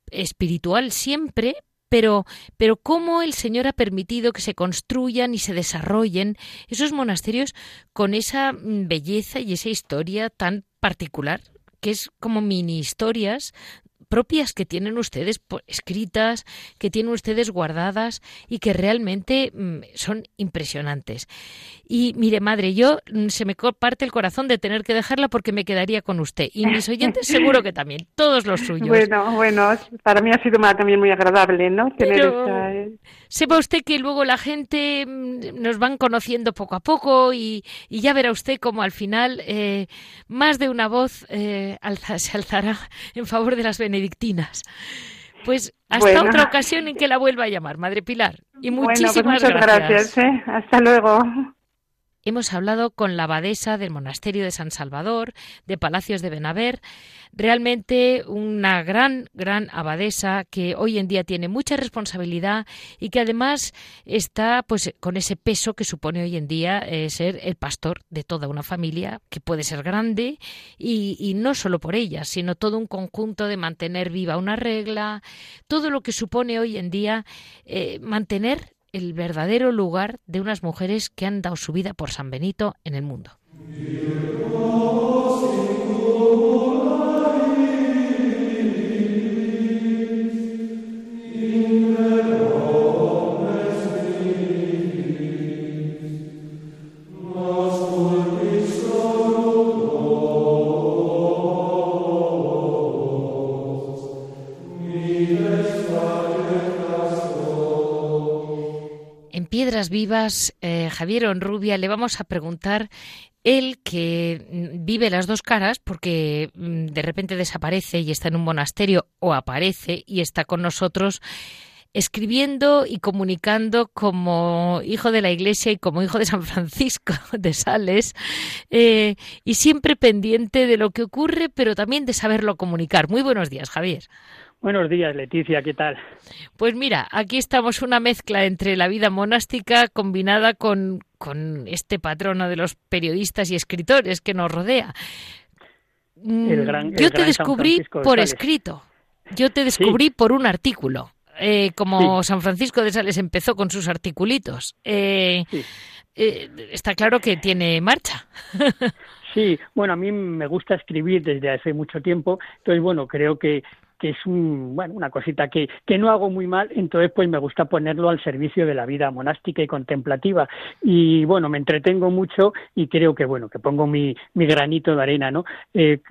espiritual siempre, pero, pero cómo el Señor ha permitido que se construyan y se desarrollen esos monasterios con esa mm, belleza y esa historia tan particular que es como mini historias propias que tienen ustedes escritas, que tienen ustedes guardadas y que realmente mm, son impresionantes. Y mire, madre, yo mm, se me parte el corazón de tener que dejarla porque me quedaría con usted. Y mis oyentes seguro que también, todos los suyos. Bueno, bueno, para mí ha sido también muy agradable, ¿no? Tener eh, Sepa usted que luego la gente mm, nos van conociendo poco a poco y, ya verá usted como al final eh, más de una voz eh, se alzará en favor de las benedictinas. Pues hasta otra ocasión en que la vuelva a llamar, Madre Pilar. Y pues muchísimas muchas gracias. ¿eh? Hasta luego. Hemos hablado con la abadesa del monasterio de San Salvador, de Palacios de Benaver, realmente una gran, gran abadesa que hoy en día tiene mucha responsabilidad y que además está pues con ese peso que supone hoy en día eh, ser el pastor de toda una familia que puede ser grande y, no solo por ella, sino todo un conjunto de mantener viva una regla, todo lo que supone hoy en día eh, mantener el verdadero lugar de unas mujeres que han dado su vida por San Benito en el mundo. Piedras Vivas, eh, Javier Onrubia, le vamos a preguntar él que vive las dos caras porque mm, de repente desaparece y está en un monasterio o aparece y está con nosotros escribiendo y comunicando como hijo de la Iglesia y como hijo de San Francisco de Sales, eh, y siempre pendiente de lo que ocurre, pero también de saberlo comunicar. Muy buenos días, Javier. Buenos días, Leticia, ¿qué tal? Pues mira, aquí estamos una mezcla entre la vida monástica combinada con, con este patrono de los periodistas y escritores que nos rodea. Mm, yo te descubrí por escrito, yo te descubrí por un artículo. Eh, como San Francisco de Sales empezó con sus articulitos. Eh, eh, está claro que tiene marcha. Sí, bueno, a mí me gusta escribir desde hace mucho tiempo, entonces, bueno, creo que que es un, bueno, una cosita que, que no hago muy mal, entonces pues me gusta ponerlo al servicio de la vida monástica y contemplativa. Y bueno, me entretengo mucho y creo que bueno, que pongo mi, mi granito de arena, ¿no? Eh,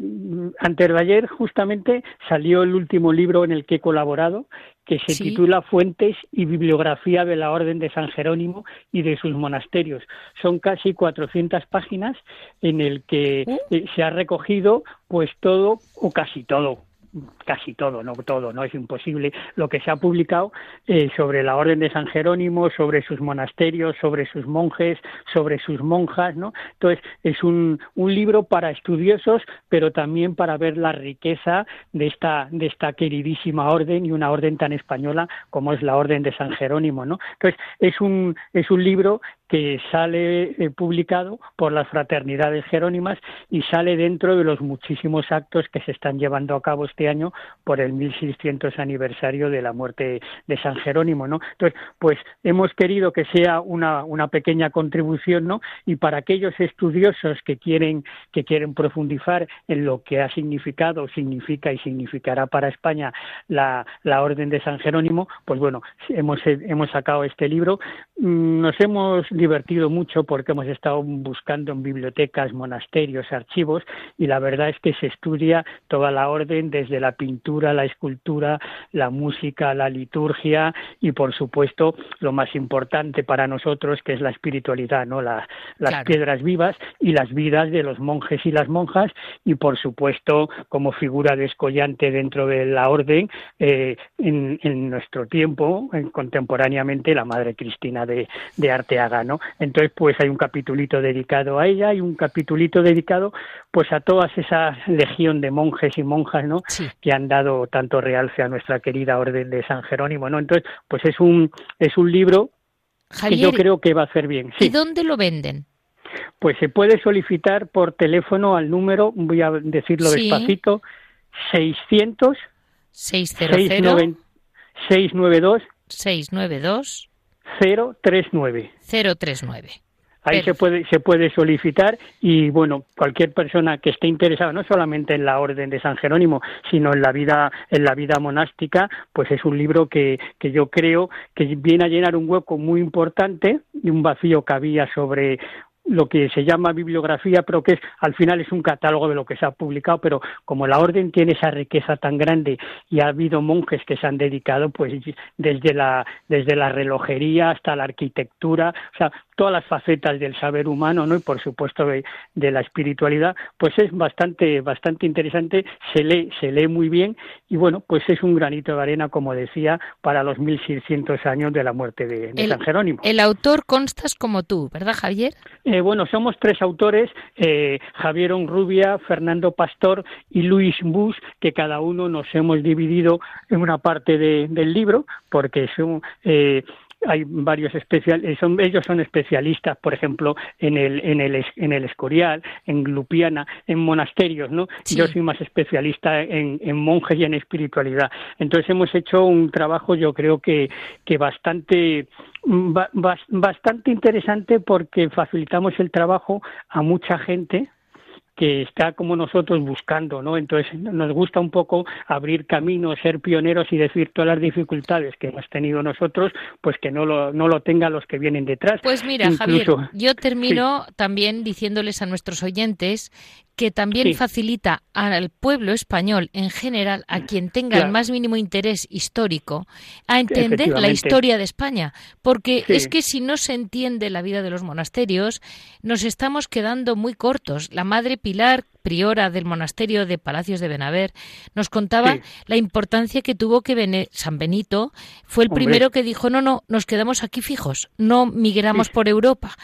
antes de ayer justamente salió el último libro en el que he colaborado, que se titula Fuentes y Bibliografía de la Orden de San Jerónimo y de sus monasterios. Son casi 400 páginas en el que uh. eh, se ha recogido pues todo o casi todo casi todo, no todo, no es imposible, lo que se ha publicado eh, sobre la Orden de San Jerónimo, sobre sus monasterios, sobre sus monjes, sobre sus monjas, ¿no? Entonces, es un, un libro para estudiosos, pero también para ver la riqueza de esta, de esta queridísima orden y una orden tan española como es la Orden de San Jerónimo, ¿no? Entonces, es un, es un libro que sale eh, publicado por las fraternidades jerónimas y sale dentro de los muchísimos actos que se están llevando a cabo este año por el 1600 aniversario de la muerte de San Jerónimo, ¿no? Entonces, pues hemos querido que sea una, una pequeña contribución, ¿no? Y para aquellos estudiosos que quieren que quieren profundizar en lo que ha significado, significa y significará para España la, la Orden de San Jerónimo, pues bueno, hemos hemos sacado este libro, mm, nos hemos divertido mucho porque hemos estado buscando en bibliotecas, monasterios, archivos y la verdad es que se estudia toda la orden desde la pintura, la escultura, la música, la liturgia y por supuesto lo más importante para nosotros que es la espiritualidad, ¿no? las piedras vivas y las vidas de los monjes y las monjas y por supuesto como figura descollante dentro de la orden eh, en, nuestro tiempo, contemporáneamente la Madre Cristina de, de Arteaga entonces, pues hay un capitulito dedicado a ella y un capitulito dedicado pues a toda esa legión de monjes y monjas, ¿no? Que han dado tanto realce a nuestra querida Orden de San Jerónimo, ¿no? Entonces, pues es un es un libro que yo creo que va a hacer bien. ¿Y dónde lo venden? Pues se puede solicitar por teléfono al número, voy a decirlo despacito, 600 600 692 692 039. 039. Ahí se puede, se puede solicitar y, bueno, cualquier persona que esté interesada no solamente en la Orden de San Jerónimo, sino en la vida, en la vida monástica, pues es un libro que, que yo creo que viene a llenar un hueco muy importante y un vacío que había sobre lo que se llama bibliografía, pero que es al final es un catálogo de lo que se ha publicado, pero como la orden tiene esa riqueza tan grande y ha habido monjes que se han dedicado pues desde la desde la relojería hasta la arquitectura, o sea, todas las facetas del saber humano, ¿no? Y por supuesto de, la espiritualidad, pues es bastante bastante interesante, se lee se lee muy bien y bueno, pues es un granito de arena como decía para los 1600 años de la muerte de, San Jerónimo. El autor constas como tú, ¿verdad, Javier? Eh, bueno, somos tres autores, eh, Javier Onrubia, Fernando Pastor y Luis Bus, que cada uno nos hemos dividido en una parte del libro, porque son, eh, hay varios especialistas, son, ellos son especialistas, por ejemplo, en el, en el, en el Escorial, en Lupiana, en monasterios, ¿no? Yo soy más especialista en, en, monjes y en espiritualidad. Entonces hemos hecho un trabajo, yo creo que, que bastante, bastante interesante porque facilitamos el trabajo a mucha gente que está como nosotros buscando, ¿no? Entonces nos gusta un poco abrir caminos, ser pioneros y decir todas las dificultades que hemos tenido nosotros, pues que no lo, no lo tengan los que vienen detrás. Pues mira, Javier, yo termino también diciéndoles a nuestros oyentes que también facilita al pueblo español en general, a quien tenga el más mínimo interés histórico, a entender la historia de España. Porque es que si no se entiende la vida de los monasterios, nos estamos quedando muy cortos. La Madre Pilar priora del monasterio de Palacios de Benaver, nos contaba la importancia que tuvo que San Benito. Fue el primero que dijo, no, no, nos quedamos aquí fijos, no migramos por Europa.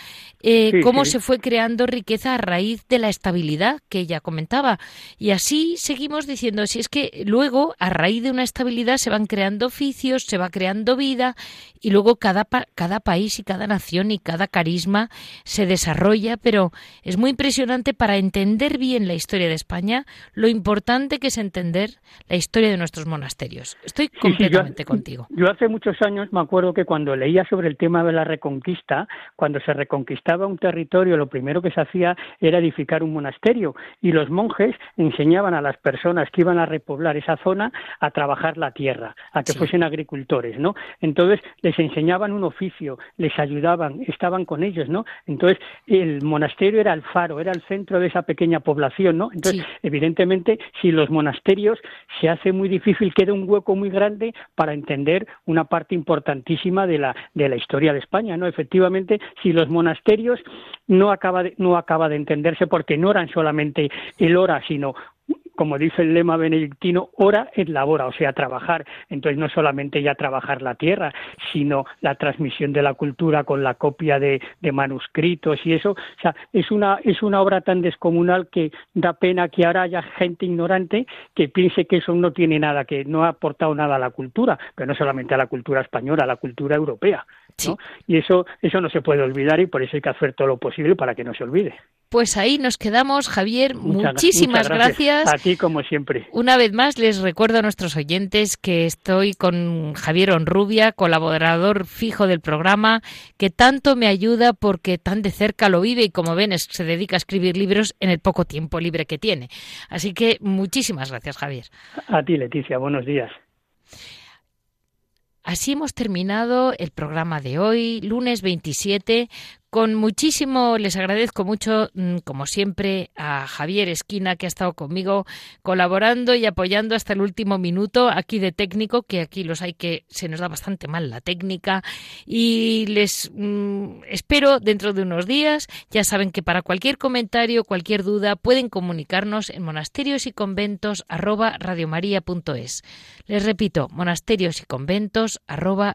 Eh, cómo se fue creando riqueza a raíz de la estabilidad que ella comentaba. Y así seguimos diciendo, si es que luego, a raíz de una estabilidad, se van creando oficios, se va creando vida, y luego cada, cada país y cada nación y cada carisma se desarrolla, pero es muy impresionante para entender bien la historia de España, lo importante que es entender la historia de nuestros monasterios. Estoy completamente contigo. Yo hace muchos años me acuerdo que cuando leía sobre el tema de la reconquista, cuando se reconquistaba un territorio, lo primero que se hacía era edificar un monasterio y los monjes enseñaban a las personas que iban a repoblar esa zona a trabajar la tierra, a que fuesen agricultores, ¿no? Entonces les enseñaban un oficio, les ayudaban, estaban con ellos, ¿no? Entonces el monasterio era el faro, era el centro de esa pequeña población entonces, evidentemente, si los monasterios se hace muy difícil, queda un hueco muy grande para entender una parte importantísima de la, de la historia de España, ¿no? Efectivamente, si los monasterios no acaba de, no acaba de entenderse porque no eran solamente el hora, sino como dice el lema benedictino, ora et labora, o sea, trabajar. Entonces, no solamente ya trabajar la tierra, sino la transmisión de la cultura con la copia de, manuscritos y eso. O sea, es una, es una obra tan descomunal que da pena que ahora haya gente ignorante que piense que eso no tiene nada, que no ha aportado nada a la cultura, pero no solamente a la cultura española, a la cultura europea. Y eso, eso no se puede olvidar y por eso hay que hacer todo lo posible para que no se olvide. Pues ahí nos quedamos, Javier. muchísimas gracias. A ti, como siempre. Una vez más, les recuerdo a nuestros oyentes que estoy con Javier Onrubia, colaborador fijo del programa, que tanto me ayuda porque tan de cerca lo vive y, como ven, se dedica a escribir libros en el poco tiempo libre que tiene. Así que muchísimas gracias, Javier. A ti, Leticia. Buenos días. Así hemos terminado el programa de hoy, lunes 27, con muchísimo, les agradezco mucho, mm, como siempre, a Javier Esquina, que ha estado conmigo colaborando y apoyando hasta el último minuto aquí de técnico, que aquí los hay que se nos da bastante mal la técnica. Y les mm, espero dentro de unos días. Ya saben que para cualquier comentario, cualquier duda, pueden comunicarnos en monasterios y conventos arroba. Les repito, monasterios y conventos arroba.